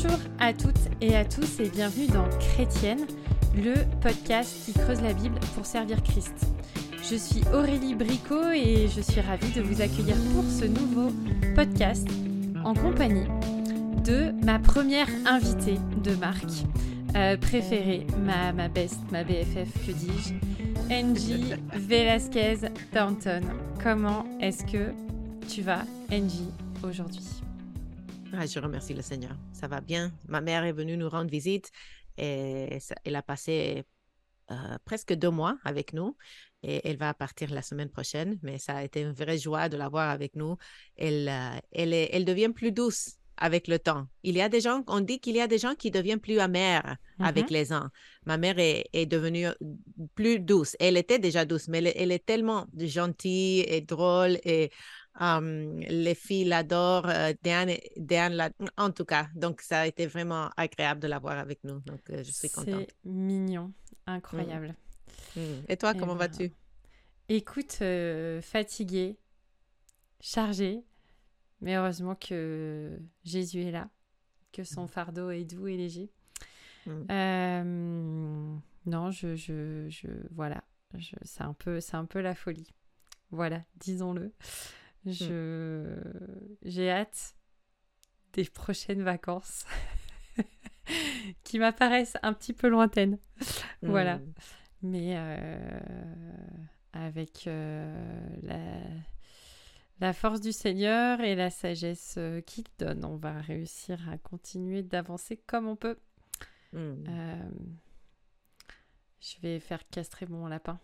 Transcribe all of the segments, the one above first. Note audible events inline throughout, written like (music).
Bonjour à toutes et à tous et bienvenue dans Chrétienne, le podcast qui creuse la Bible pour servir Christ. Je suis Aurélie Bricot et je suis ravie de vous accueillir pour ce nouveau podcast en compagnie de ma première invitée de marque euh, préférée, ma, ma best, ma BFF, que dis-je, Angie Velasquez Thornton. Comment est-ce que tu vas, Angie, aujourd'hui? Ah, je remercie le Seigneur. Ça va bien. Ma mère est venue nous rendre visite et elle a passé euh, presque deux mois avec nous et elle va partir la semaine prochaine, mais ça a été une vraie joie de la voir avec nous. Elle, euh, elle, est, elle devient plus douce avec le temps. Il y a des gens, on dit qu'il y a des gens qui deviennent plus amers avec mm-hmm. les ans. Ma mère est, est, devenue plus douce. Elle était déjà douce, mais elle, elle est tellement gentille et drôle et les filles l'adorent, euh, Diane, en tout cas. Donc, ça a été vraiment agréable de l'avoir avec nous. Donc, euh, je suis contente. C'est mignon, incroyable. Mmh. Et toi, comment vas-tu? Écoute, euh, fatiguée, chargée, mais heureusement que Jésus est là, que son mmh. fardeau est doux et léger. Mmh. non, je, je, je voilà, c'est un peu, c'est un peu la folie. Voilà, disons-le. Mmh. Je j'ai hâte des prochaines vacances (laughs) qui m'apparaissent un petit peu lointaines. Voilà. Mmh. Mais euh, avec euh, la, la, force du Seigneur et la sagesse euh, qu'il donne, on va réussir à continuer d'avancer comme on peut. Mmh. je vais faire castrer mon lapin.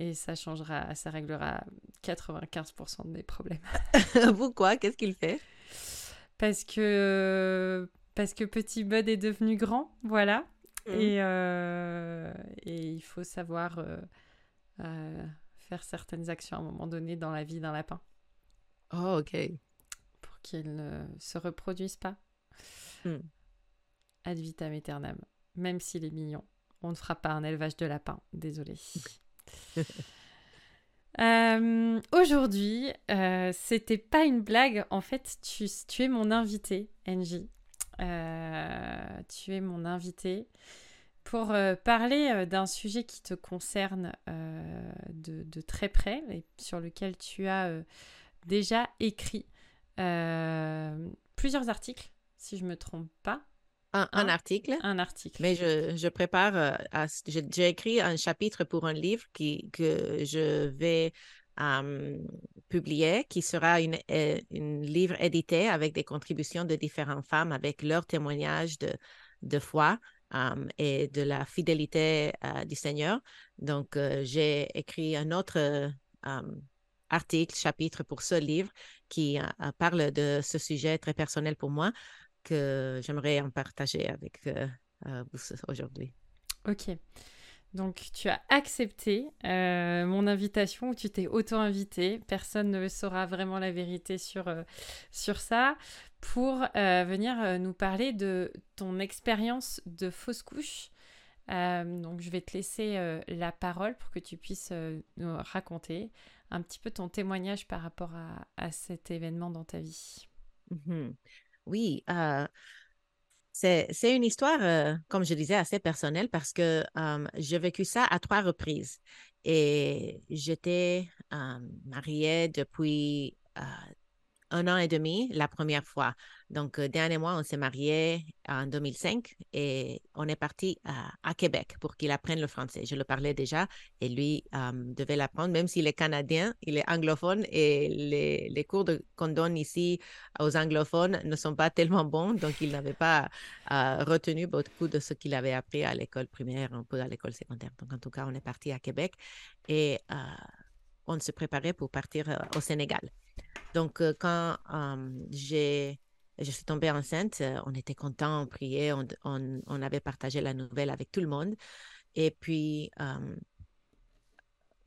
Et ça changera, ça réglera 95% de mes problèmes. (laughs) Pourquoi? Qu'est-ce qu'il fait? Parce que parce que petit Bud est devenu grand, voilà. Mmh. Et, euh, et il faut savoir euh, euh, faire certaines actions à un moment donné dans la vie d'un lapin. Oh, ok. Pour qu'il ne se reproduise pas. Mmh. Ad vitam aeternam. Même s'il est mignon, on ne fera pas un élevage de lapins. Désolé. (laughs) (laughs) Euh, aujourd'hui, euh, c'était pas une blague. En fait, tu, es mon invité, Angie. Euh, tu es mon invité pour parler d'un sujet qui te concerne de, de, très près et sur lequel tu as déjà écrit plusieurs articles, si je me trompe pas. Un, article. Un article. Mais je, je prépare, euh, j'ai écrit un chapitre pour un livre qui, que je vais publier, qui sera une, euh, un livre édité avec des contributions de différentes femmes, avec leurs témoignages de, de foi et de la fidélité euh, du Seigneur. Donc, j'ai écrit un autre article, chapitre pour ce livre qui parle de ce sujet très personnel pour moi que j'aimerais en partager avec euh, euh, vous (laughs) aujourd'hui. Ok. Donc, tu as accepté euh, mon invitation ou tu t'es auto-invité. Personne ne saura vraiment la vérité sur, sur ça. Pour venir nous parler de ton expérience de fausse couche. donc, je vais te laisser la parole pour que tu puisses nous raconter un petit peu ton témoignage par rapport à, à cet événement dans ta vie. Mmh oui, euh, c'est une histoire, euh, comme je disais, assez personnelle parce que j'ai vécu ça à trois reprises. Et j'étais mariée depuis un an et demi la première fois. Donc, euh, Diane et moi, on s'est mariés en 2005 et on est parti à, Québec pour qu'il apprenne le français. Je le parlais déjà et lui euh, devait l'apprendre, même s'il est canadien, il est anglophone et les, cours qu'on donne ici aux anglophones ne sont pas tellement bons, donc il n'avait pas euh, retenu beaucoup de ce qu'il avait appris à l'école primaire, un peu à l'école secondaire. Donc, en tout cas, on est parti à Québec et on se préparait pour partir au Sénégal. Donc, quand j'ai je suis tombée enceinte, on était contents, on priait, on, avait partagé la nouvelle avec tout le monde. Et puis,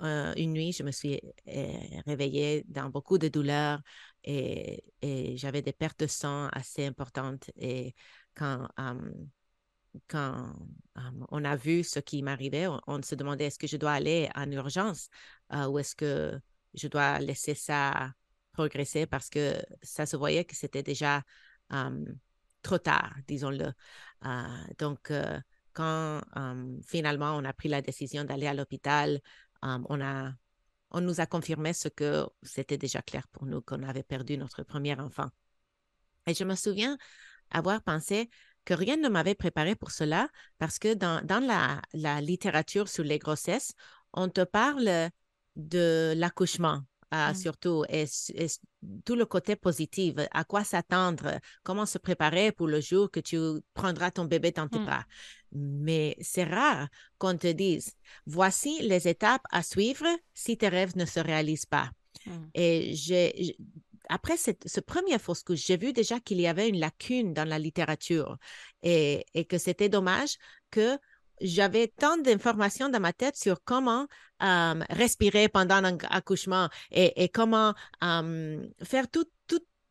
une nuit, je me suis réveillée dans beaucoup de douleurs et, j'avais des pertes de sang assez importantes. Et quand, quand on a vu ce qui m'arrivait, on, se demandait est-ce que je dois aller en urgence ou est-ce que je dois laisser ça progresser parce que ça se voyait que c'était déjà trop tard, disons-le. donc, quand finalement on a pris la décision d'aller à l'hôpital, on, on nous a confirmé ce que c'était déjà clair pour nous, qu'on avait perdu notre premier enfant. Et je me souviens avoir pensé que rien ne m'avait préparé pour cela parce que dans, dans la, la, littérature sur les grossesses, on te parle de l'accouchement. Mmh. surtout, et, tout le côté positif, à quoi s'attendre, comment se préparer pour le jour que tu prendras ton bébé dans tes mmh. bras. Mais c'est rare qu'on te dise, voici les étapes à suivre si tes rêves ne se réalisent pas. Mmh. Et j'ai, après cette, ce premier fausse couche, j'ai vu déjà qu'il y avait une lacune dans la littérature et, et que c'était dommage que j'avais tant d'informations dans ma tête sur comment respirer pendant un accouchement et, comment faire toutes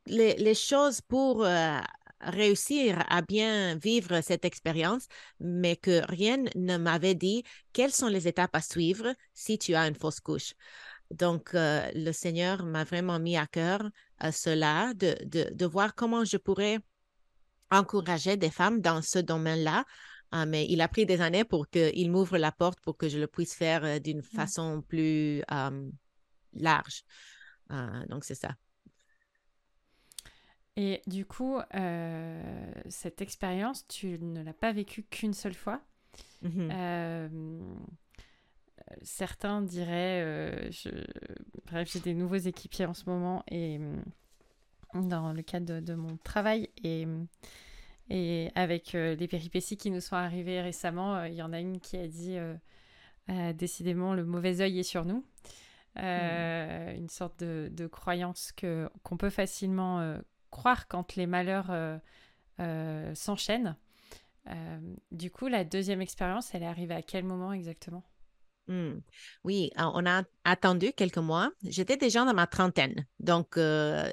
les, choses pour euh, réussir à bien vivre cette expérience, mais que rien ne m'avait dit quelles sont les étapes à suivre si tu as une fausse couche. Donc, euh, le Seigneur m'a vraiment mis à cœur euh, cela, de, de, voir comment je pourrais encourager des femmes dans ce domaine-là ah, mais il a pris des années pour qu'il m'ouvre la porte pour que je le puisse faire euh, d'une mmh. façon plus large. Ah, donc, c'est ça. Et du coup, euh, cette expérience, tu ne l'as pas vécue qu'une seule fois. Mmh certains diraient, euh, je... bref, j'ai des nouveaux équipiers en ce moment et dans le cadre de, de mon travail et et avec euh, les péripéties qui nous sont arrivées récemment, euh, il y en a une qui a dit euh, décidément le mauvais œil est sur nous. Une sorte de, croyance qu'on peut facilement croire quand les malheurs s'enchaînent. du coup, la deuxième expérience, elle est arrivée à quel moment exactement? Mmh. Oui, on a attendu quelques mois. J'étais déjà dans ma trentaine. Donc, euh,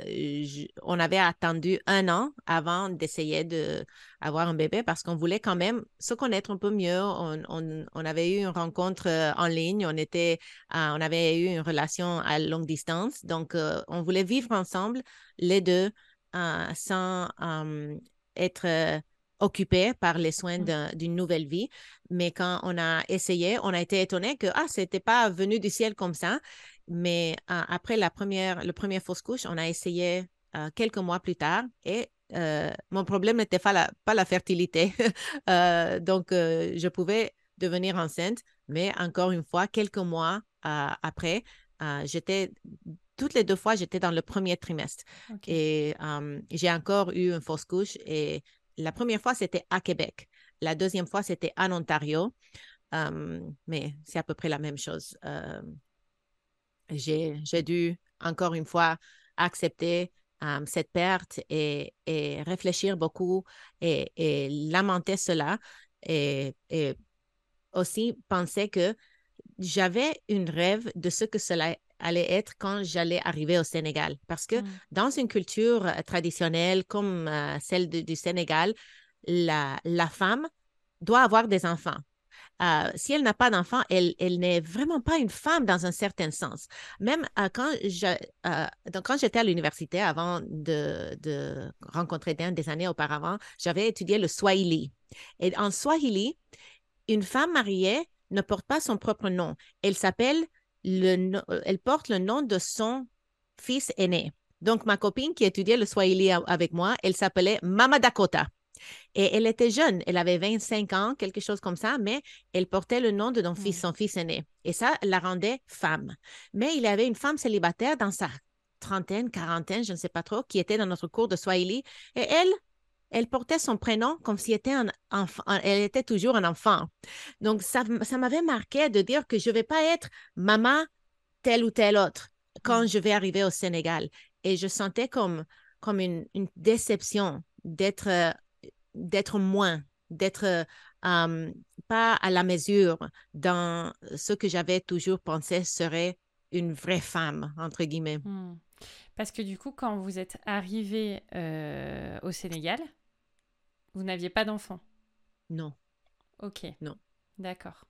on avait attendu un an avant d'essayer d'avoir un bébé parce qu'on voulait quand même se connaître un peu mieux. On, avait eu une rencontre euh, en ligne. On, était, on avait eu une relation à longue distance. Donc, euh, on voulait vivre ensemble, les deux, sans être occupé par les soins mmh. d'une nouvelle vie. Mais quand on a essayé, on a été étonné que ah, c'était pas venu du ciel comme ça. Mais euh, après la première, le premier fausse couche, on a essayé euh, quelques mois plus tard et euh, mon problème n'était pas la, pas la fertilité. (laughs) donc, je pouvais devenir enceinte, mais encore une fois, quelques mois après, j'étais toutes les deux fois, j'étais dans le premier trimestre. Et j'ai encore eu une fausse couche et la première fois, c'était à Québec. La deuxième fois, c'était en Ontario. mais c'est à peu près la même chose. j'ai dû, encore une fois, accepter cette perte et, réfléchir beaucoup et, lamenter cela. Et, aussi penser que j'avais une rêve de ce que cela allait être quand j'allais arriver au Sénégal. Parce que mmh. dans une culture euh, traditionnelle comme euh, celle du Sénégal, la, la, femme doit avoir des enfants. Euh, si elle n'a pas d'enfants, elle, elle n'est vraiment pas une femme dans un certain sens. Même quand j'étais à l'université, avant de, de rencontrer Dan des années auparavant, j'avais étudié le Swahili. Et en Swahili, une femme mariée ne porte pas son propre nom. Elle s'appelle le, euh, elle porte le nom de son fils aîné. Donc, ma copine qui étudiait le Swahili avec moi, elle s'appelait Mama Dakota. Et elle était jeune, elle avait 25 ans, quelque chose comme ça, mais elle portait le nom de son fils, son fils aîné. Et ça la rendait femme. Mais il y avait une femme célibataire dans sa trentaine, quarantaine, je ne sais pas trop, qui était dans notre cours de Swahili. Et elle, elle portait son prénom comme si elle était, un enfant, elle était toujours un enfant. Donc, ça, ça m'avait marqué de dire que je ne vais pas être maman telle ou telle autre quand mm. je vais arriver au Sénégal. Et je sentais comme, comme une, déception d'être, d'être moins, d'être pas à la mesure dans ce que j'avais toujours pensé serait une vraie femme, entre guillemets. Mm. Parce que du coup, quand vous êtes arrivé euh, au Sénégal, vous n'aviez pas d'enfant Non. Ok. Non. D'accord.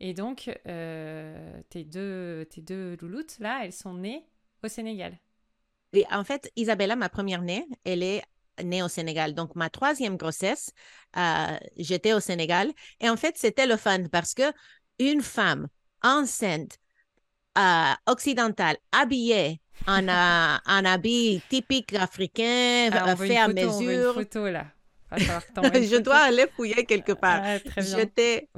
Et donc, euh, tes, deux, tes deux louloutes, là, elles sont nées au Sénégal Et en fait, Isabella, ma première née, elle est née au Sénégal. Donc, ma troisième grossesse, euh, j'étais au Sénégal. Et en fait, c'était le fun parce que une femme enceinte, euh, occidentale, habillée en, (laughs) un habit typique africain, Ah, on veut fait une à photo, on veut une mesure. photo là. (laughs) Je dois aller fouiller quelque part. Ah, bien. J'étais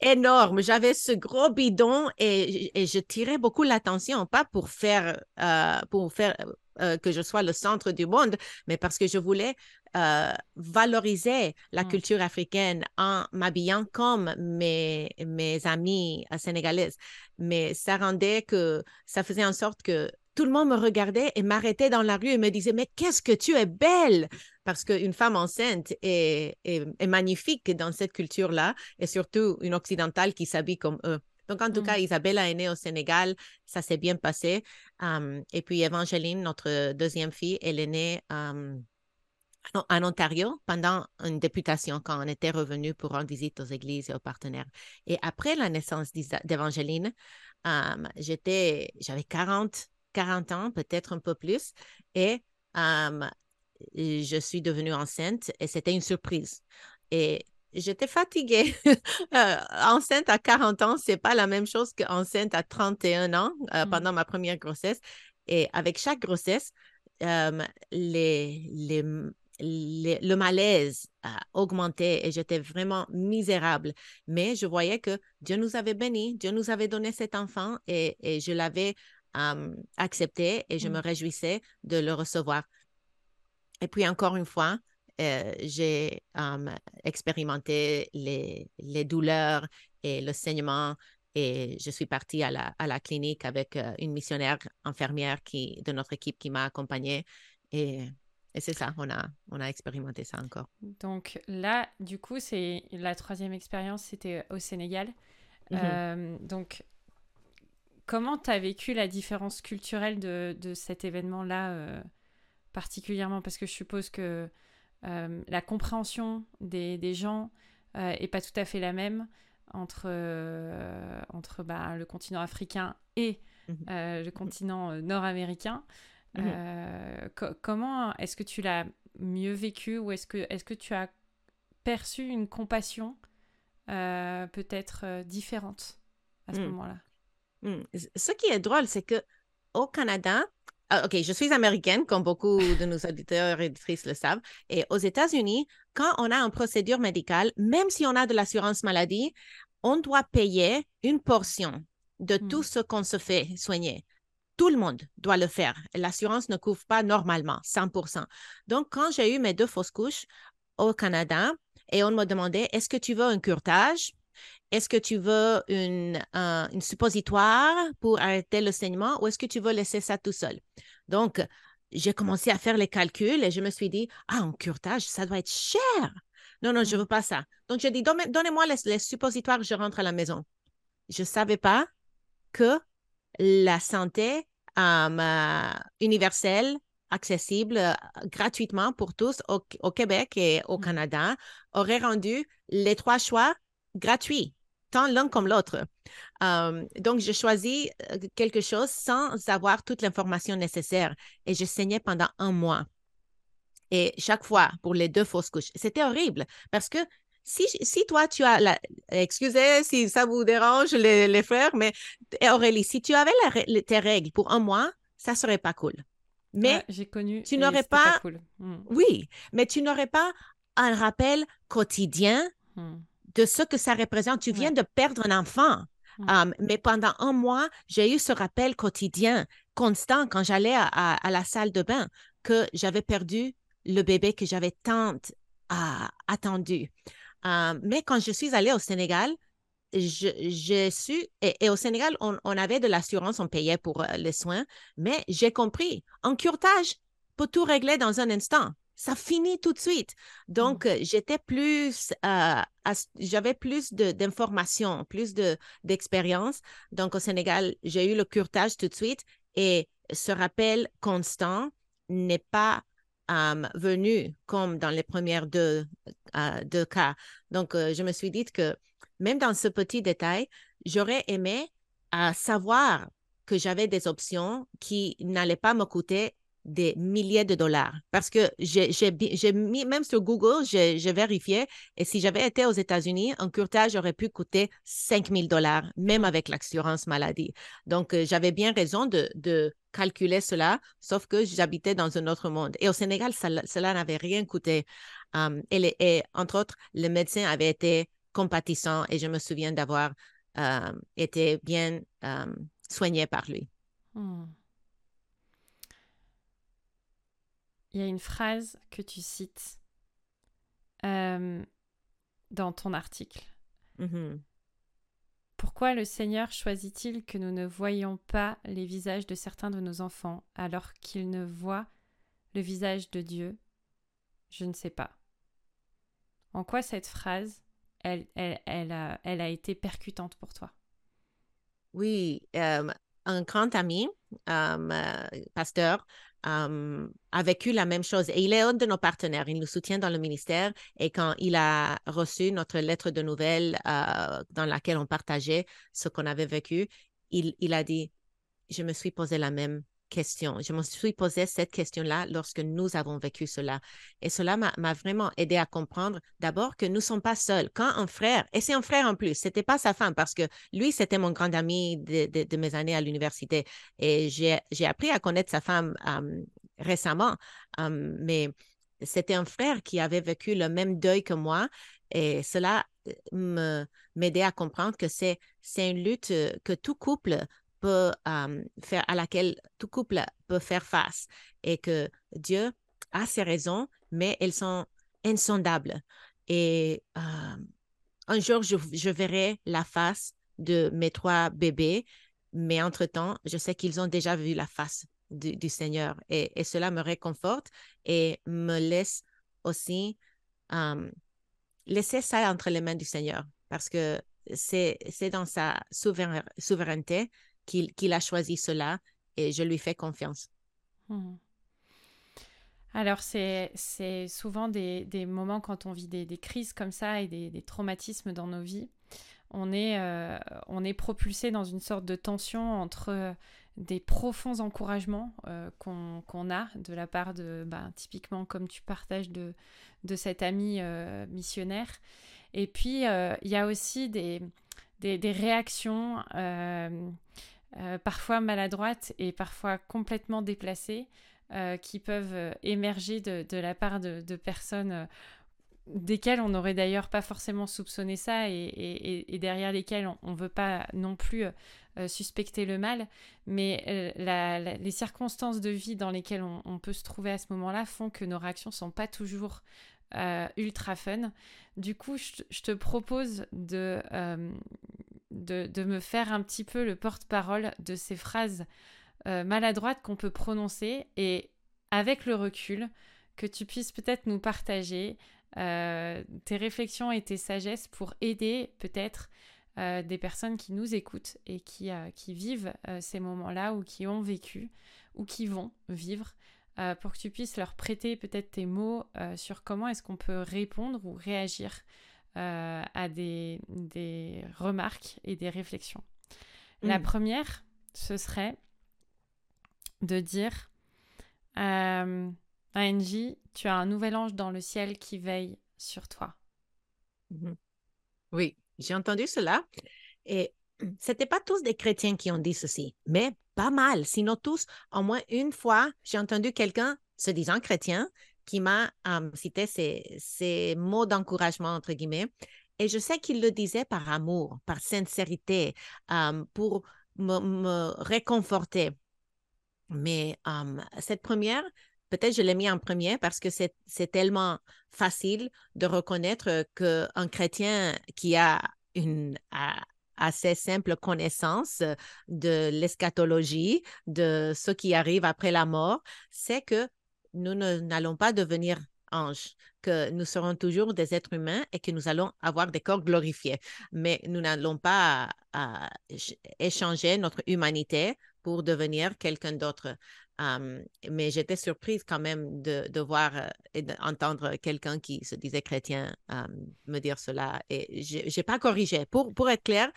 énorme. J'avais ce gros bidon et, et je tirais beaucoup l'attention, pas pour faire, euh, pour faire euh, que je sois le centre du monde, mais parce que je voulais euh, valoriser la Mm. culture africaine en m'habillant comme mes, mes amies sénégalaises. Mais ça rendait que ça faisait en sorte que tout le monde me regardait et m'arrêtait dans la rue et me disait, mais qu'est-ce que tu es belle! Parce qu'une femme enceinte est, est, est magnifique dans cette culture-là et surtout une occidentale qui s'habille comme eux. Donc, en tout Mm. cas, Isabella est née au Sénégal, ça s'est bien passé. Um, et puis, Evangeline, notre deuxième fille, elle est née um, en- Ontario pendant une députation quand on était revenu pour rendre visite aux églises et aux partenaires. Et après la naissance d'Evangeline, um, j'étais, j'avais 40, 40 ans, peut-être un peu plus, et um, et je suis devenue enceinte et c'était une surprise. Et j'étais fatiguée. (laughs) Euh, enceinte à 40 ans, c'est pas la même chose qu'enceinte à 31 ans euh, Mm. pendant ma première grossesse. Et avec chaque grossesse, euh, les, les, les- le malaise a augmenté et j'étais vraiment misérable. Mais je voyais que Dieu nous avait bénis, Dieu nous avait donné cet enfant et, et je l'avais accepté et je Mm. me réjouissais de le recevoir. Et puis encore une fois, euh, j'ai um, expérimenté les, les douleurs et le saignement et je suis partie à la, à la clinique avec euh, une missionnaire infirmière qui, de notre équipe qui m'a accompagnée et, et c'est ça, on a, on a expérimenté ça encore. Donc là, du coup, c'est la troisième expérience, c'était au Sénégal. Mhm. Euh, donc, comment tu as vécu la différence culturelle de, de cet événement-là particulièrement Parce que je suppose que euh, la compréhension des, des gens euh, est pas tout à fait la même entre, euh, entre bah, le continent africain et Mhm. euh, le continent euh, nord-américain. Mhm. Euh, co- comment est-ce que tu l'as mieux vécu ou est-ce que, est que tu as perçu une compassion euh, peut-être euh, différente à ce Mm. moment-là? Hmm. Ce qui est drôle, c'est que au Canada, ah, OK, je suis américaine, comme beaucoup de nos auditeurs et auditrices le savent, et aux États-Unis, quand on a une procédure médicale, même si on a de l'assurance maladie, on doit payer une portion de Hmm. tout ce qu'on se fait soigner. Tout le monde doit le faire. L'assurance ne couvre pas normalement 100%. Donc, quand j'ai eu mes deux fausses couches au Canada et on me demandait, est-ce que tu veux un curtage? Est-ce que tu veux une, un- une suppositoire pour arrêter le saignement ou est-ce que tu veux laisser ça tout seul? Donc, j'ai commencé à faire les calculs et je me suis dit, ah, un curtage, ça doit être cher. Non, non, je Mm. veux pas ça. Donc, j'ai dit, Donne- donnez-moi les, les suppositoires, je rentre à la maison. Je savais pas que la santé euh, universelle, accessible euh, gratuitement pour tous au, au Québec et au Mm. Canada aurait rendu les trois choix gratuits, tant l'un comme l'autre. Euh, donc, j'ai choisi euh, quelque chose sans avoir toute l'information nécessaire et je saignais pendant un mois. Et chaque fois, pour les deux fausses couches, c'était horrible parce que si, si toi, tu as la... Excusez si ça vous dérange, les, les frères, mais et Aurélie, si tu avais la tes règles pour un mois, ça serait pas cool. Mais Ouais, j'ai connu. tu n'aurais c'était pas- cool. Mm, oui, mais tu n'aurais pas un rappel quotidien mm, de ce que ça représente. Tu viens Ouais. de perdre un enfant. Um, mais pendant un mois, j'ai eu ce rappel quotidien, constant, quand j'allais à, à- à la salle de bain, que j'avais perdu le bébé que j'avais tant ah, attendu. Um, mais quand je suis allée au Sénégal, j'ai su, et, et au Sénégal, on, on avait de l'assurance, on payait pour euh, les soins, mais j'ai compris, un curtage peut tout régler dans un instant. Ça finit tout de suite. Donc, euh, j'étais plus, euh, j'avais plus de, d'informations, plus de, d'expérience. Donc, au Sénégal, j'ai eu le curtage tout de suite et ce rappel constant n'est pas euh, venu comme dans les premières deux, euh, deux cas. Donc, je me suis dit que même dans ce petit détail, j'aurais aimé savoir que j'avais des options qui n'allaient pas me coûter des milliers de dollars. Parce que j'ai mis, même sur Google, j'ai vérifié, et si j'avais été aux États-Unis, un curtage aurait pu coûter 5 000 dollars, même avec l'assurance maladie. Donc, euh, j'avais bien raison de, calculer cela, sauf que j'habitais dans un autre monde. Et au Sénégal, cela n'avait rien coûté. Um, et, entre autres, le médecin avait été compatissant et je me souviens d'avoir euh, été bien um, soigné par lui. Hmm. Il y a une phrase que tu cites euh, dans ton article. Mm-hmm. Pourquoi le Seigneur choisit-il que nous ne voyions pas les visages de certains de nos enfants alors qu'ils ne voient le visage de Dieu? Je ne sais pas. En quoi cette phrase, elle, elle, a, elle a, été percutante pour toi? Oui, euh, un grand ami, euh, pasteur, a vécu la même chose. Et il est un de nos partenaires. Il nous soutient dans le ministère. Et quand il a reçu notre lettre de nouvelles euh, dans laquelle on partageait ce qu'on avait vécu, il, il a dit, je me suis posé la même question. Je me suis posé cette question-là lorsque nous avons vécu cela. Et cela m'a vraiment aidé à comprendre d'abord que nous ne sommes pas seuls. Quand un frère, et c'est un frère en plus, c'était pas sa femme parce que lui, c'était mon grand ami de, mes années à l'université. Et j'ai appris à connaître sa femme récemment. mais c'était un frère qui avait vécu le même deuil que moi. Et cela euh, m'aidait à comprendre que c'est une lutte euh, que tout couple peut faire, à laquelle tout couple peut faire face et que Dieu a ses raisons, mais elles sont insondables. Et un jour, je, verrai la face de mes trois bébés, mais entre-temps, je sais qu'ils ont déjà vu la face du, Seigneur et, et, cela me réconforte et me laisse aussi laisser ça entre les mains du Seigneur parce que c'est dans sa souveraineté qu'il a choisi cela et je lui fais confiance. Hmm. Alors, c'est souvent des, des, moments quand on vit des, crises comme ça et des, traumatismes dans nos vies. On est, euh, on est propulsé dans une sorte de tension entre euh, des profonds encouragements euh, qu'on a de la part de, bah, typiquement comme tu partages de, de cet ami missionnaire. Et puis, il y a aussi des, des réactions euh, parfois maladroites et parfois complètement déplacées, euh, qui peuvent euh, émerger de, la part de, personnes desquelles on n'aurait d'ailleurs pas forcément soupçonné ça et, derrière lesquelles on ne veut pas non plus suspecter le mal, mais les circonstances de vie dans lesquelles on, peut se trouver à ce moment-là font que nos réactions ne sont pas toujours ultra fun. Du coup, je, te propose de, de, me faire un petit peu le porte-parole de ces phrases euh, maladroites qu'on peut prononcer et avec le recul, que tu puisses peut-être nous partager euh, tes réflexions et tes sagesses pour aider peut-être euh, des personnes qui nous écoutent et qui, qui vivent ces moments-là ou qui ont vécu ou qui vont vivre pour que tu puisses leur prêter peut-être tes mots sur comment est-ce qu'on peut répondre ou réagir euh, à des, des, remarques et des réflexions. La mm. première, ce serait de dire euh, Angie, tu as un nouvel ange dans le ciel qui veille sur toi. Mm-hmm. Oui, j'ai entendu cela. Et (clears throat) c'était pas tous des chrétiens qui ont dit ceci, mais pas mal. Sinon tous, au moins une fois, j'ai entendu quelqu'un se disant chrétien qui m'a cité ces, mots d'encouragement, entre guillemets. Et je sais qu'il le disait par amour, par sincérité, pour me, réconforter. Mais cette première, peut-être je l'ai mis en premier parce que c'est tellement facile de reconnaître qu'un chrétien qui a une assez simple connaissance de l'eschatologie, de ce qui arrive après la mort, c'est que nous n'allons pas devenir anges, que nous serons toujours des êtres humains et que nous allons avoir des corps glorifiés. Mais nous n'allons pas échanger notre humanité pour devenir quelqu'un d'autre. mais j'étais surprise quand même de, voir euh, et d'entendre quelqu'un qui se disait chrétien me dire cela. Et je n'ai pas corrigé. Pour, pour être clair,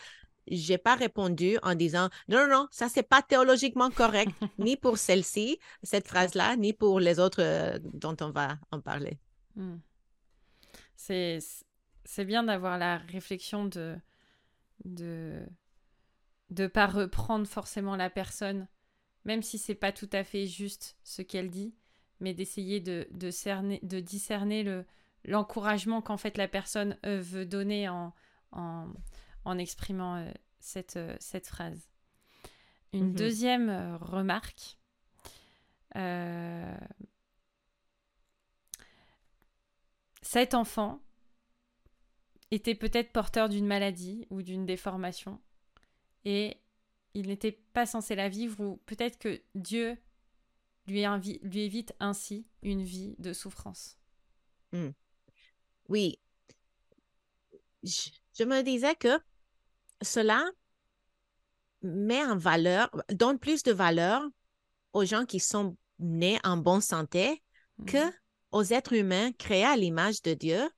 j'ai pas répondu en disant non, non, non, ça c'est pas théologiquement correct, (laughs) ni pour celle-ci, cette phrase-là, ni pour les autres euh, dont on va en parler. Hmm. C'est c'est bien d'avoir la réflexion de de de pas reprendre forcément la personne, même si c'est pas tout à fait juste ce qu'elle dit, mais d'essayer de, de, cerner, de discerner le l'encouragement qu'en fait la personne euh, veut donner en, en, en exprimant euh, cette, euh, cette phrase. Une mhm. deuxième remarque. cet enfant était peut-être porteur d'une maladie ou d'une déformation et il n'était pas censé la vivre ou peut-être que Dieu lui, lui, évite ainsi une vie de souffrance. Hmm. Oui. Je, me disais que cela met en valeur, donne plus de valeur aux gens qui sont nés en bonne santé que mhm. aux êtres humains créés à l'image de Dieu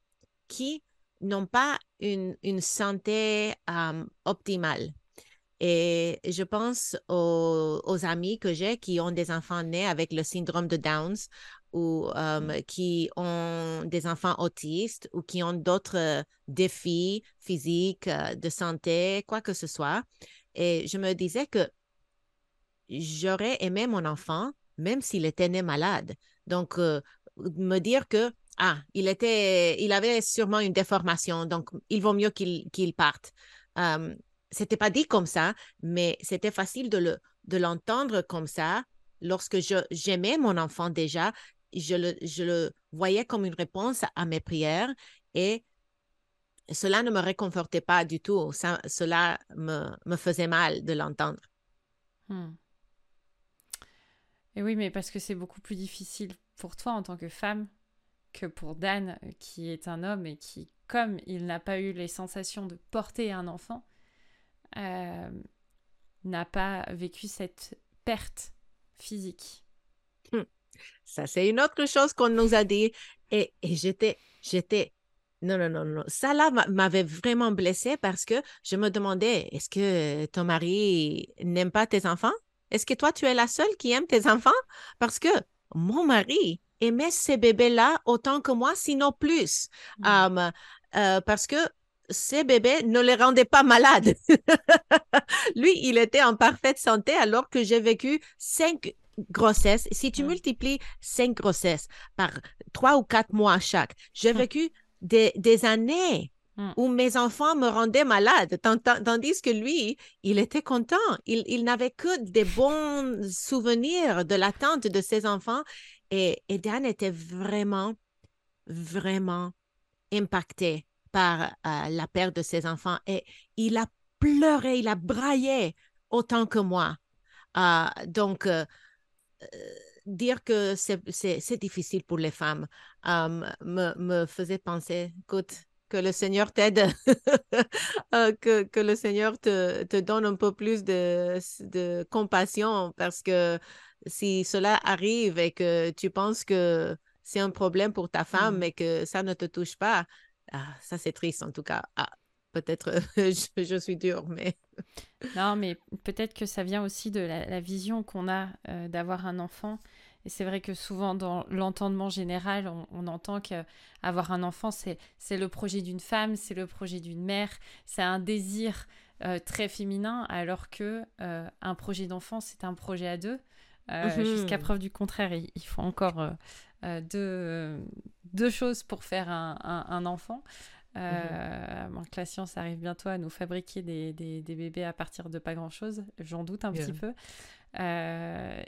qui n'ont pas une, une santé euh, optimale. Et je pense aux, aux amis que j'ai qui ont des enfants nés avec le syndrome de Downs ou euh, qui ont des enfants autistes ou qui ont d'autres défis physiques, de santé, quoi que ce soit. Et je me disais que j'aurais aimé mon enfant même s'il était né malade. Donc, me dire que ah, il était, il avait sûrement une déformation, donc il vaut mieux qu'il qu'il parte. Euh, c'était pas dit comme ça, mais c'était facile de le de l'entendre comme ça. Lorsque j'aimais mon enfant déjà, je le, voyais comme une réponse à mes prières et cela ne me réconfortait pas du tout. Cela me, faisait mal de l'entendre. Hmm. Et oui, mais parce que c'est beaucoup plus difficile pour toi en tant que femme que pour Dan, qui est un homme et qui, comme il n'a pas eu les sensations de porter un enfant, euh, n'a pas vécu cette perte physique. Ça, c'est une autre chose qu'on nous a dit. Et, et j'étais, j'étais, non, non, non, non. Ça, là, m'avait vraiment blessée parce que je me demandais, est-ce que ton mari n'aime pas tes enfants? Est-ce que toi, tu es la seule qui aime tes enfants? Parce que mon mari, aimait ces bébés-là autant que moi, sinon plus. Mmh. Euh, parce que ces bébés ne les rendaient pas malades. (laughs) Lui, il était en parfaite santé alors que j'ai vécu cinq grossesses. Si tu multiplies cinq grossesses par trois ou quatre mois chaque, j'ai mmh. vécu des, des années mmh. où mes enfants me rendaient malade, tandis que lui, il était content. Il, il n'avait que des bons souvenirs de l'attente de ses enfants et, Dan était vraiment, vraiment impacté par euh, la perte de ses enfants et il a pleuré, il a braillé autant que moi. Euh, donc, euh, dire que c'est difficile pour les femmes me, me, faisait penser, écoute, que le Seigneur t'aide, (laughs) que, que, le Seigneur te, te, donne un peu plus de, de compassion parce que si cela arrive et que tu penses que c'est un problème pour ta femme, mmh. mais que ça ne te touche pas, ah, ça c'est triste en tout cas. Ah, peut-être (laughs) je, suis dure, mais... (laughs) non, mais peut-être que ça vient aussi de la, vision qu'on a euh, d'avoir un enfant. Et c'est vrai que souvent dans l'entendement général, on, entend qu'avoir un enfant, c'est le projet d'une femme, c'est le projet d'une mère, c'est un désir euh, très féminin, alors que euh, un projet d'enfant, c'est un projet à deux. Euh, mhm. Jusqu'à preuve du contraire, il, faut encore deux, deux, choses pour faire un, un, enfant. Euh, que la science arrive bientôt à nous fabriquer des, des, des bébés à partir de pas grand-chose, j'en doute un petit peu.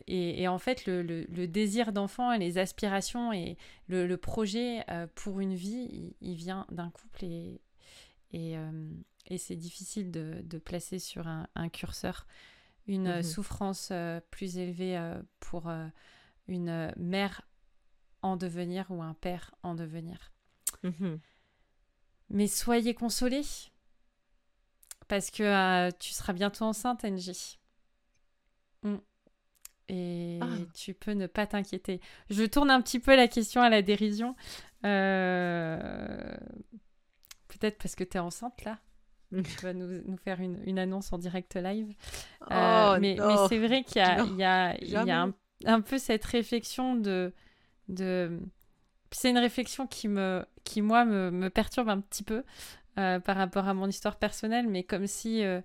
Et, et, en fait, le, le, désir d'enfant et les aspirations et le, le projet pour une vie, il, vient d'un couple et, et, et c'est difficile de, de, placer sur un, un curseur une euh, mmh souffrance euh, plus élevée euh, pour une mère en devenir ou un père en devenir. Mmh Mais soyez consolés parce que tu seras bientôt enceinte, NJ. Mmh. Et ah. tu peux ne pas t'inquiéter. Je tourne un petit peu la question à la dérision. Peut-être parce que tu es enceinte là (laughs) tu vas nous, nous faire une, une, annonce en direct live. Oh, mais, mais c'est vrai qu'il y a, il y a, il y a un, un, peu cette réflexion de... de... C'est une réflexion qui, me, qui moi, me, me perturbe un petit peu par rapport à mon histoire personnelle, mais comme si un,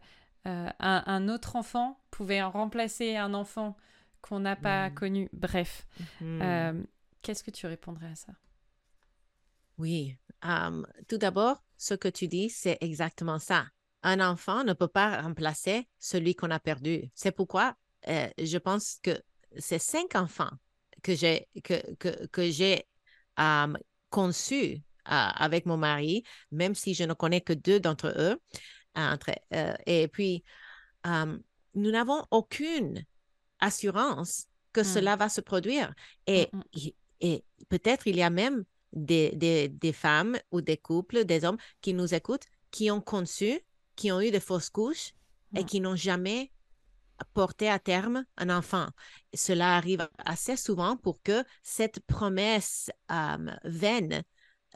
un, autre enfant pouvait remplacer un enfant qu'on n'a pas mm. connu. Bref, euh, qu'est-ce que tu répondrais à ça? Oui, tout d'abord, ce que tu dis, c'est exactement ça. Un enfant ne peut pas remplacer celui qu'on a perdu. C'est pourquoi euh, je pense que ces cinq enfants que j'ai que, que, que j'ai conçus avec mon mari, même si je ne connais que deux d'entre eux, entre, euh, et puis nous n'avons aucune assurance que mmh. cela va se produire. Et, mmh, mmh. et peut-être il y a même des, des, des, femmes ou des couples, des hommes qui nous écoutent, qui ont conçu, qui ont eu de fausses couches et qui n'ont jamais porté à terme un enfant. Cela arrive assez souvent pour que cette promesse vaine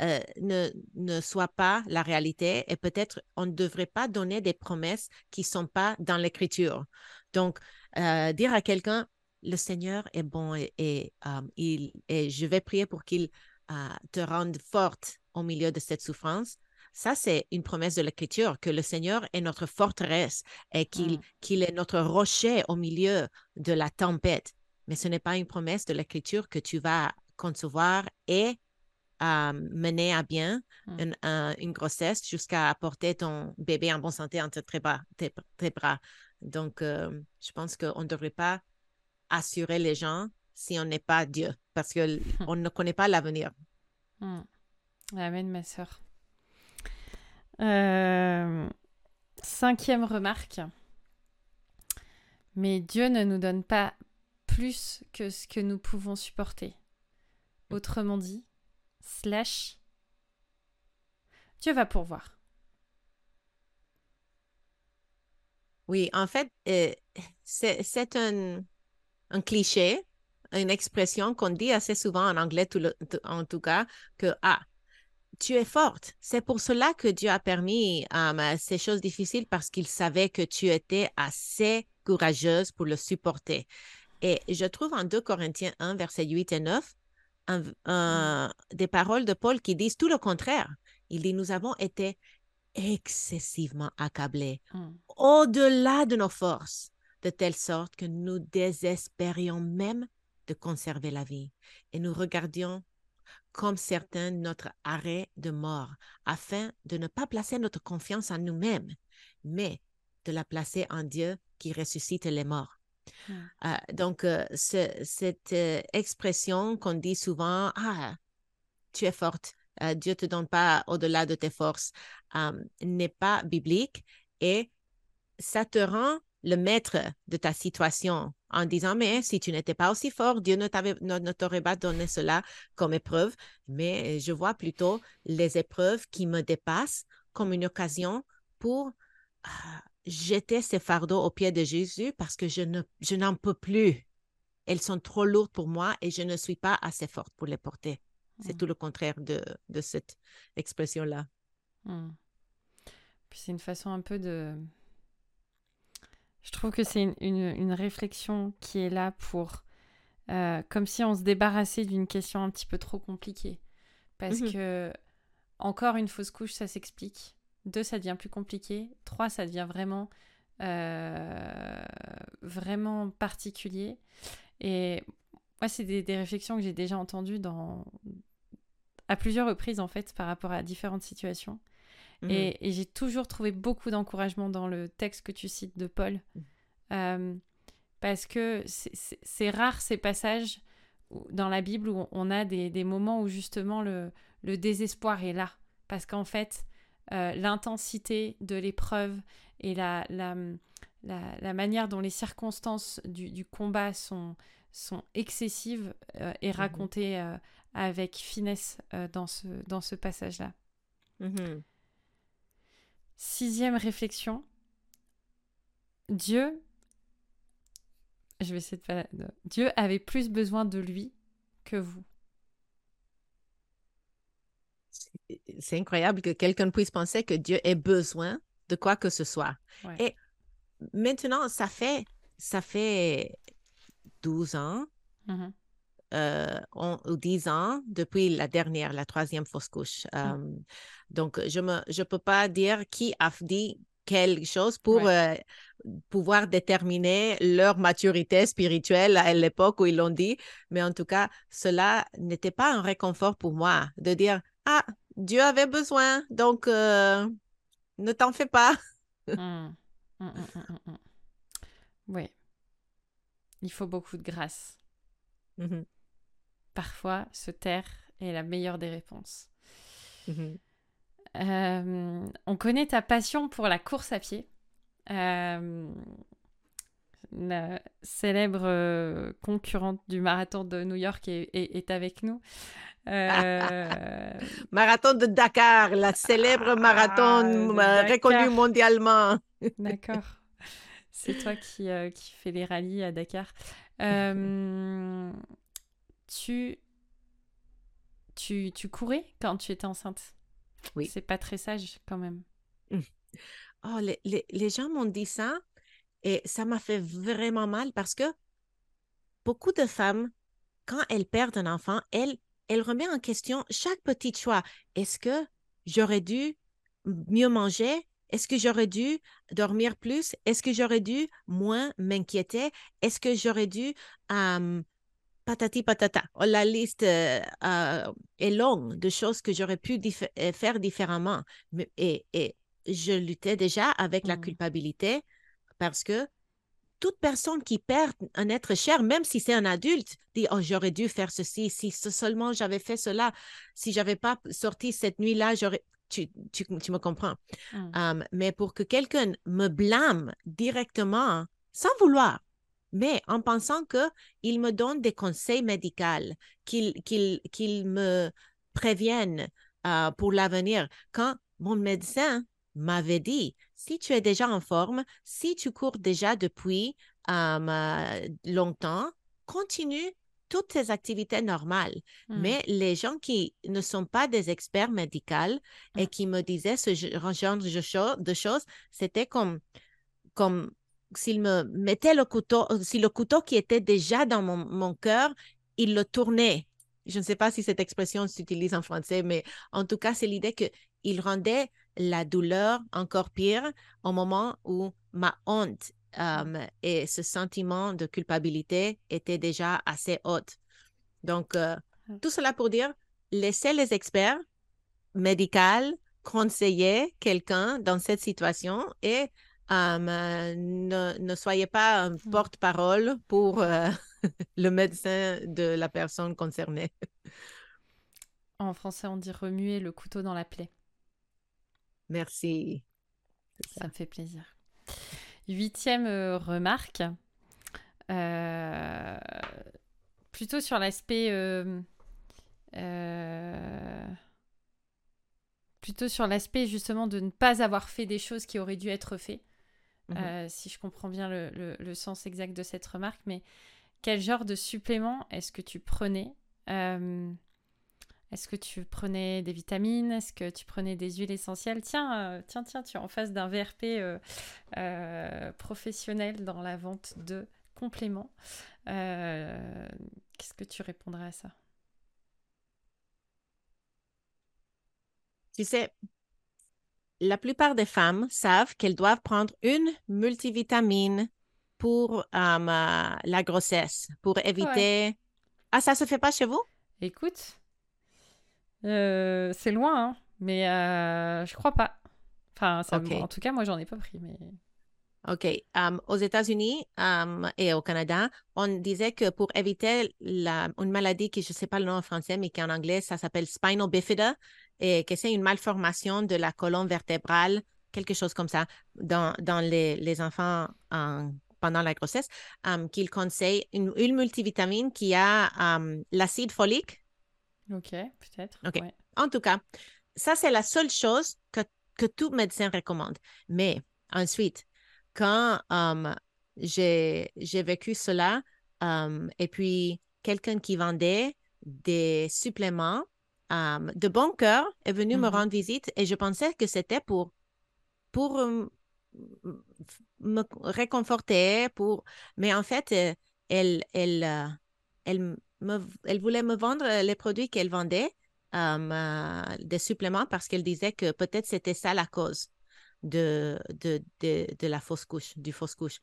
euh, ne, ne soit pas la réalité et peut-être on ne devrait pas donner des promesses qui ne sont pas dans l'écriture. Donc, euh, dire à quelqu'un, le Seigneur est bon et, euh, il, et je vais prier pour qu'il euh, te rende forte au milieu de cette souffrance. Ça, c'est une promesse de l'Écriture, que le Seigneur est notre forteresse et qu'il mm. qu'il est notre rocher au milieu de la tempête. Mais ce n'est pas une promesse de l'Écriture que tu vas concevoir et mener à bien mm. une, une, grossesse jusqu'à apporter ton bébé en bonne santé entre tes bras. tes bras. Donc, euh, je pense qu'on ne devrait pas assurer les gens si on n'est pas Dieu, parce qu'on (laughs) ne connaît pas l'avenir. Hmm. Amen, ma soeur. Euh, cinquième remarque. Mais Dieu ne nous donne pas plus que ce que nous pouvons supporter. Autrement dit, slash, Dieu va pourvoir. Oui, en fait, euh, c'est un, un, cliché, une expression qu'on dit assez souvent en anglais, en tout cas, que ah, tu es forte. C'est pour cela que Dieu a permis um, ces choses difficiles parce qu'il savait que tu étais assez courageuse pour le supporter. Et je trouve en 2 Corinthiens 1, versets 8 et 9, un, des paroles de Paul qui disent tout le contraire. Il dit, nous avons été excessivement accablés, mmh. au-delà de nos forces, de telle sorte que nous désespérions même de conserver la vie et nous regardions comme certains notre arrêt de mort, afin de ne pas placer notre confiance en nous-mêmes, mais de la placer en Dieu qui ressuscite les morts. Euh, donc, euh, cette euh, expression qu'on dit souvent, ah, tu es forte, Dieu te donne pas au-delà de tes forces, n'est pas biblique et ça te rend le maître de ta situation en disant, mais si tu n'étais pas aussi fort, Dieu ne, ne, t'aurait pas donné cela comme épreuve, mais je vois plutôt les épreuves qui me dépassent comme une occasion pour euh, jeter ces fardeaux aux pieds de Jésus parce que je, ne, je n'en peux plus. Elles sont trop lourdes pour moi et je ne suis pas assez forte pour les porter. C'est mmh. tout le contraire de, de cette expression-là. Mmh. Puis c'est une façon un peu de... Je trouve que c'est une, une, réflexion qui est là pour... Euh, comme si on se débarrassait d'une question un petit peu trop compliquée. Parce mmh que, encore une fausse couche, ça s'explique. Deux, ça devient plus compliqué. Trois, ça devient vraiment, euh, vraiment particulier. Et moi, c'est des, des, réflexions que j'ai déjà entendues dans, à plusieurs reprises en fait par rapport à différentes situations. Mhm. Et, j'ai toujours trouvé beaucoup d'encouragement dans le texte que tu cites de Paul. Mhm. Euh, parce que c'est rare ces passages dans la Bible où on a des, des moments où justement le, le, désespoir est là. Parce qu'en fait, euh, l'intensité de l'épreuve et la, la, la, manière dont les circonstances du, du combat sont, sont excessives euh, est mhm. racontée avec finesse dans ce, dans ce passage-là. Mm-hmm. Sixième réflexion. Dieu, je vais essayer de. Dieu avait plus besoin de lui que vous. C'est incroyable que quelqu'un puisse penser que Dieu ait besoin de quoi que ce soit. Et maintenant, ça fait, ça fait 12 ans mmh euh, ou 10 ans depuis la dernière, la troisième fausse couche. Mmh. donc, je ne je peux pas dire qui a dit quelque chose pour euh, pouvoir déterminer leur maturité spirituelle à l'époque où ils l'ont dit. Mais en tout cas, cela n'était pas un réconfort pour moi de dire, ah, Dieu avait besoin, donc euh, ne t'en fais pas. Mmh. (laughs) Mmh, oui. Il faut beaucoup de grâce. Parfois, se taire est la meilleure des réponses. Euh, on connaît ta passion pour la course à pied. Euh, la célèbre euh, concurrente du marathon de New York est, avec nous. (laughs) marathon de Dakar, la célèbre marathon ah, reconnue mondialement. D'accord. C'est toi qui, qui fais les rallyes à Dakar. (laughs) tu, tu, tu courais quand tu étais enceinte? Oui. C'est pas très sage quand même. Mmh. Oh, les, les, les gens m'ont dit ça et ça m'a fait vraiment mal parce que beaucoup de femmes, quand elles perdent un enfant, elles, elles remettent en question chaque petit choix. Est-ce que j'aurais dû mieux manger? Est-ce que j'aurais dû dormir plus? Est-ce que j'aurais dû moins m'inquiéter? Est-ce que j'aurais dû patati patata. La liste euh, euh, est longue de choses que j'aurais pu euh, faire différemment. Et, et, je luttais déjà avec la mmh. culpabilité parce que toute personne qui perd un être cher, même si c'est un adulte, dit Oh, j'aurais dû faire ceci, si seulement j'avais fait cela, si j'avais pas sorti cette nuit-là, j'aurais. Tu, tu, tu, me comprends? Mmh. mais pour que quelqu'un me blâme directement, sans vouloir, mais en pensant qu'il me donne des conseils médicaux, qu'il me prévienne euh, pour l'avenir. Quand mon médecin m'avait dit, si tu es déjà en forme, si tu cours déjà depuis euh, longtemps, continue toutes tes activités normales. Hmm. Mais les gens qui ne sont pas des experts médicaux et hmm. qui me disaient ce genre de choses, c'était comme, comme s'il me mettait le couteau, euh, si le couteau qui était déjà dans mon, mon cœur, il le tournait. Je ne sais pas si cette expression s'utilise en français, mais en tout cas, c'est l'idée qu'il rendait la douleur encore pire au moment où ma honte euh, et ce sentiment de culpabilité étaient déjà assez hautes. Donc, euh, tout cela pour dire, laissez les experts médicaux conseiller quelqu'un dans cette situation et euh, ne, soyez pas un mmh. porte-parole pour euh, (laughs) le médecin de la personne concernée. En français, on dit remuer le couteau dans la plaie. Merci. Ça. me fait plaisir. Huitième euh, remarque, plutôt sur l'aspect plutôt sur l'aspect justement de ne pas avoir fait des choses qui auraient dû être faites. Mmh euh, si je comprends bien le, sens exact de cette remarque. Mais quel genre de supplément est-ce que tu prenais euh, Est-ce que tu prenais des vitamines Est-ce que tu prenais des huiles essentielles? Tiens, euh, tiens, tiens, tu es en face d'un VRP professionnel dans la vente de compléments. Qu'est-ce que tu répondrais à ça? Tu sais, la plupart des femmes savent qu'elles doivent prendre une multivitamine pour euh, la grossesse, pour éviter... Ah, ça se fait pas chez vous? Écoute, euh, c'est loin, hein, mais euh, je crois pas. Enfin, en tout cas, moi, j'en ai pas pris. Mais... OK. aux États-Unis et au Canada, on disait que pour éviter la, une maladie qui, je ne sais pas le nom en français, mais qui en anglais, ça s'appelle spinal bifida, et que c'est une malformation de la colonne vertébrale, quelque chose comme ça, dans, dans les, les enfants pendant la grossesse, qu'il conseille une, une, multivitamine qui a l'acide folique. OK, peut-être. OK. En tout cas, ça, c'est la seule chose que, que tout médecin recommande. Mais ensuite, quand j'ai vécu cela, et puis quelqu'un qui vendait des suppléments de bon cœur est venu me mmh rendre visite et je pensais que c'était pour pour me réconforter, pour... mais en fait, elle, elle, elle, me, elle voulait me vendre les produits qu'elle vendait, des suppléments, parce qu'elle disait que peut-être c'était ça la cause de, de, de, la fausse couche, du fausse couche.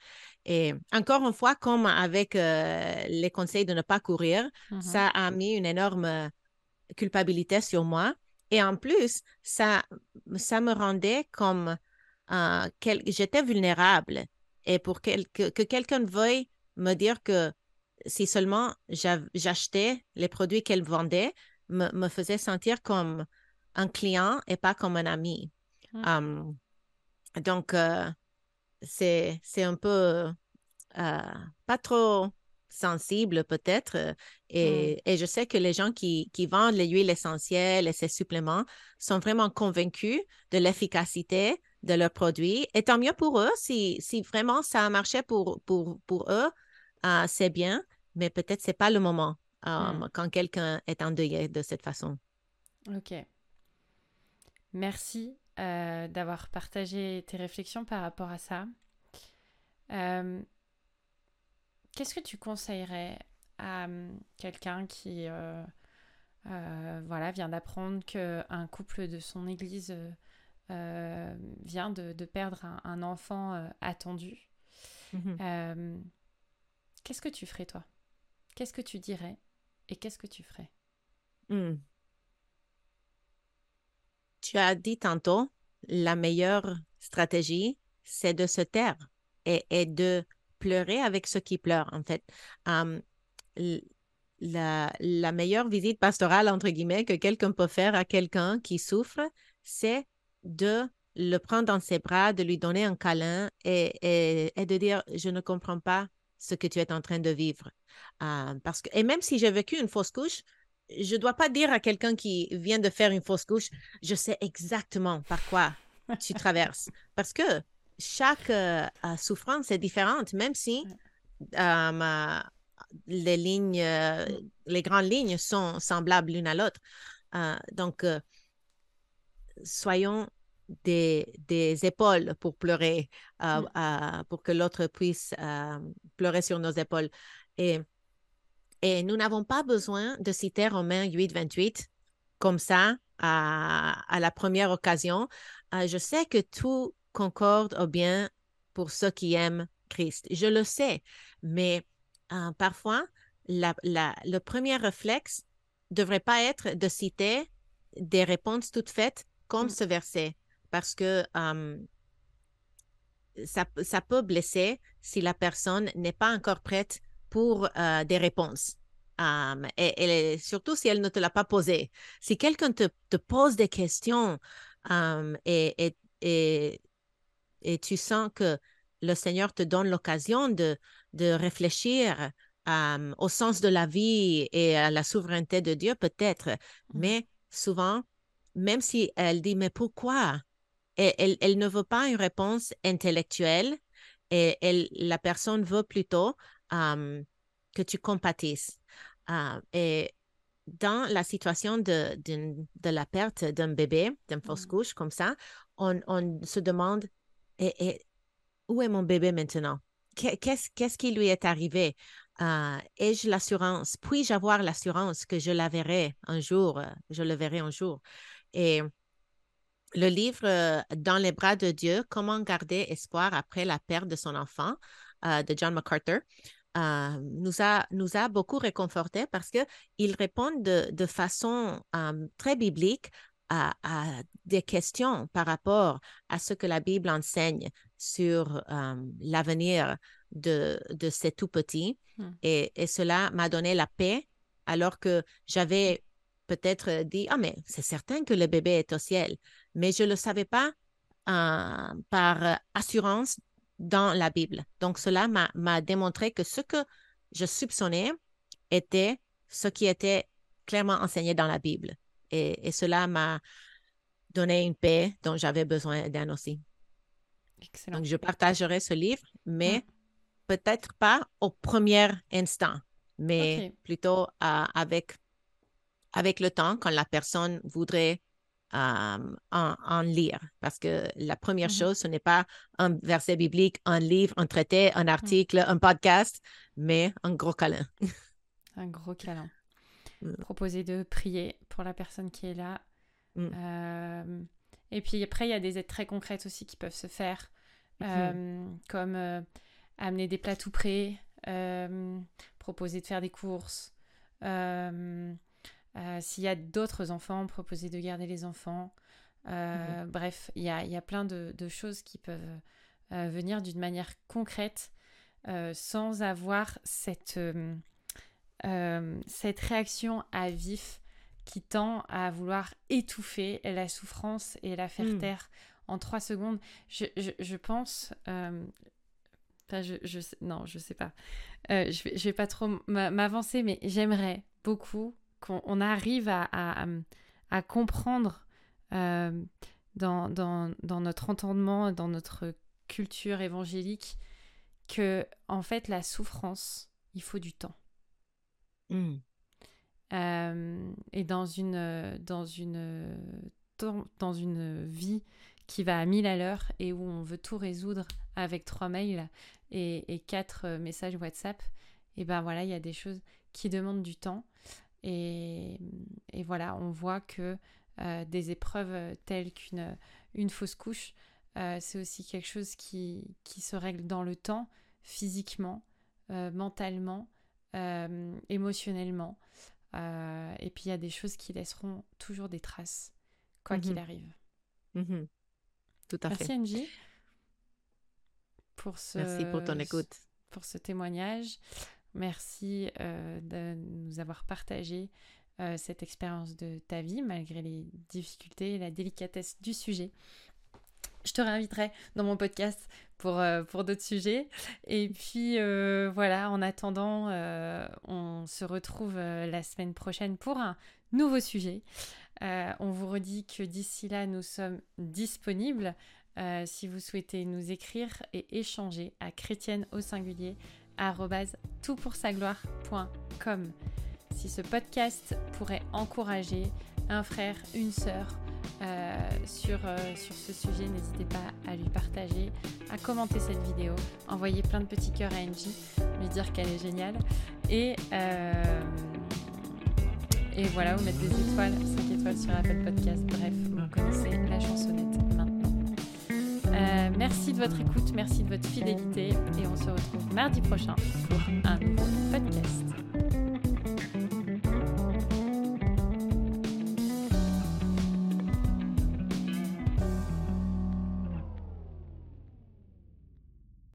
Et encore une fois, comme avec euh, les conseils de ne pas courir, mm-hmm. ça a mis une énorme culpabilité sur moi. Et en plus, ça, ça me rendait comme euh, j'étais vulnérable. Et pour que, que quelqu'un veuille me dire que si seulement j'achetais les produits qu'elle vendait, me, me, faisait sentir comme un client et pas comme un ami. Mm. Donc, euh, c'est un peu euh, pas trop sensible peut-être. Euh, et, et, je sais que les gens qui, qui vendent les huiles essentielles et ces suppléments sont vraiment convaincus de l'efficacité de leurs produits. Et tant mieux pour eux, si, si vraiment ça a marché pour, pour, pour eux, c'est bien, mais peut-être c'est pas le moment mmh. quand quelqu'un est endeuillé de cette façon. Ok. Merci euh, d'avoir partagé tes réflexions par rapport à ça. Euh, qu'est-ce que tu conseillerais à hum, quelqu'un qui euh, voilà, vient d'apprendre qu'un couple de son église vient de, perdre un, enfant attendu? Mmh Qu'est-ce que tu ferais toi? Qu'est-ce que tu dirais et qu'est-ce que tu ferais? Mmh. Tu as dit tantôt, la meilleure stratégie, c'est de se taire et, de pleurer avec ceux qui pleurent, en fait. la, meilleure visite pastorale, entre guillemets, que quelqu'un peut faire à quelqu'un qui souffre, c'est de le prendre dans ses bras, de lui donner un câlin et, et, de dire, je ne comprends pas ce que tu es en train de vivre. parce que, et même si j'ai vécu une fausse couche, je ne dois pas dire à quelqu'un qui vient de faire une fausse couche, je sais exactement par quoi tu traverses. Parce que chaque euh, souffrance est différente, même si euh, les lignes, euh, les grandes lignes sont semblables l'une à l'autre. donc, soyons des, des, épaules pour pleurer, pour que l'autre puisse pleurer sur nos épaules. Et et nous n'avons pas besoin de citer Romains 8, 28 comme ça à, la première occasion. Euh, je sais que tout concorde au bien pour ceux qui aiment Christ. Je le sais, mais euh, parfois, le premier réflexe ne devrait pas être de citer des réponses toutes faites comme mm. ce verset, parce que euh, ça, ça, peut blesser si la personne n'est pas encore prête pour euh, des réponses. et, surtout si elle ne te l'a pas posé. Si quelqu'un te, te, pose des questions et, et, et, tu sens que le Seigneur te donne l'occasion de, de réfléchir au sens de la vie et à la souveraineté de Dieu, peut-être, mmh. mais souvent, même si elle dit, mais pourquoi? elle, elle, ne veut pas une réponse intellectuelle et elle, la personne veut plutôt que tu compatisses. et dans la situation de, de, la perte d'un bébé, d'une fausse mmh. couche comme ça, on, on se demande et, où est mon bébé maintenant? Qu'est-ce, qui lui est arrivé? ai-je l'assurance? Puis-je avoir l'assurance que je la verrai un jour? Je le verrai un jour? Et le livre Dans les bras de Dieu, Comment garder espoir après la perte de son enfant de John MacArthur, euh, nous, a, nous a beaucoup réconforté parce qu'il répond de, de façon euh, très biblique à, des questions par rapport à ce que la Bible enseigne sur euh, l'avenir de, de ces tout petits. Hmm. Et, et, cela m'a donné la paix alors que j'avais peut-être dit, ah, mais c'est certain que le bébé est au ciel, mais je ne le savais pas par assurance dans la Bible. Donc, cela m'a démontré que ce que je soupçonnais était ce qui était clairement enseigné dans la Bible. Et, cela m'a donné une paix dont j'avais besoin d'un aussi. Excellent. Donc, je partagerai ce livre, mais mm. peut-être pas au premier instant, mais plutôt avec, avec le temps, quand la personne voudrait en, lire. Parce que la première Mhm. chose, ce n'est pas un verset biblique, un livre, un traité, un Mm. article, un podcast, mais un gros câlin. (laughs) Un gros câlin. Mm. Proposer de prier pour la personne qui est là. Mm. Euh, et puis après, il y a des aides très concrètes aussi qui peuvent se faire, Mhm. euh, comme euh, amener des plats tout prêts, proposer de faire des courses. S'il y a d'autres enfants, proposer de garder les enfants. Euh, Bref, il y a, il y a plein de, de choses qui peuvent venir d'une manière concrète sans avoir cette, euh, cette réaction à vif qui tend à vouloir étouffer la souffrance et la faire Mm. taire en trois secondes. Je, je, je pense... euh, Enfin, je, je sais- non, je sais pas. Euh, je, vais, je vais pas trop m'a- m'avancer, mais j'aimerais beaucoup qu'on on arrive à, à, à- à comprendre euh, dans, dans, dans notre entendement, dans notre culture évangélique, que en fait la souffrance, il faut du temps. Mm. Euh, et dans une, dans, une, dans- une vie qui va à mille à l'heure et où on veut tout résoudre avec trois mails et, et quatre messages WhatsApp, et ben voilà, il y a des choses qui demandent du temps. Et, et voilà, on voit que euh, des épreuves telles qu'une une fausse couche, euh, c'est aussi quelque chose qui, qui se règle dans le temps, physiquement, mentalement, émotionnellement. Euh, et puis il y a des choses qui laisseront toujours des traces, quoi qu'il Mhm. arrive. Mhm. Tout à Merci fait. Angie pour ce, Merci pour ton écoute. pour ce témoignage. Merci euh, de nous avoir partagé euh, cette expérience de ta vie malgré les difficultés et la délicatesse du sujet. Je te réinviterai dans mon podcast pour, euh, d'autres sujets. Et puis euh, voilà, en attendant, euh, on se retrouve la semaine prochaine pour un nouveau sujet. On vous redit que d'ici là, nous sommes disponibles si vous souhaitez nous écrire et échanger à chrétienne au singulier toutpoursagloire.com. Si ce podcast pourrait encourager un frère, une sœur euh, sur, euh, sur ce sujet, n'hésitez pas à lui partager, à commenter cette vidéo, envoyer plein de petits cœurs à Angie, lui dire qu'elle est géniale et, euh, et voilà, vous mettre des étoiles, 5 étoiles sur Apple Podcast. Bref, vous connaissez la chansonnette maintenant. Merci de votre écoute, merci de votre fidélité et on se retrouve mardi prochain pour un nouveau podcast.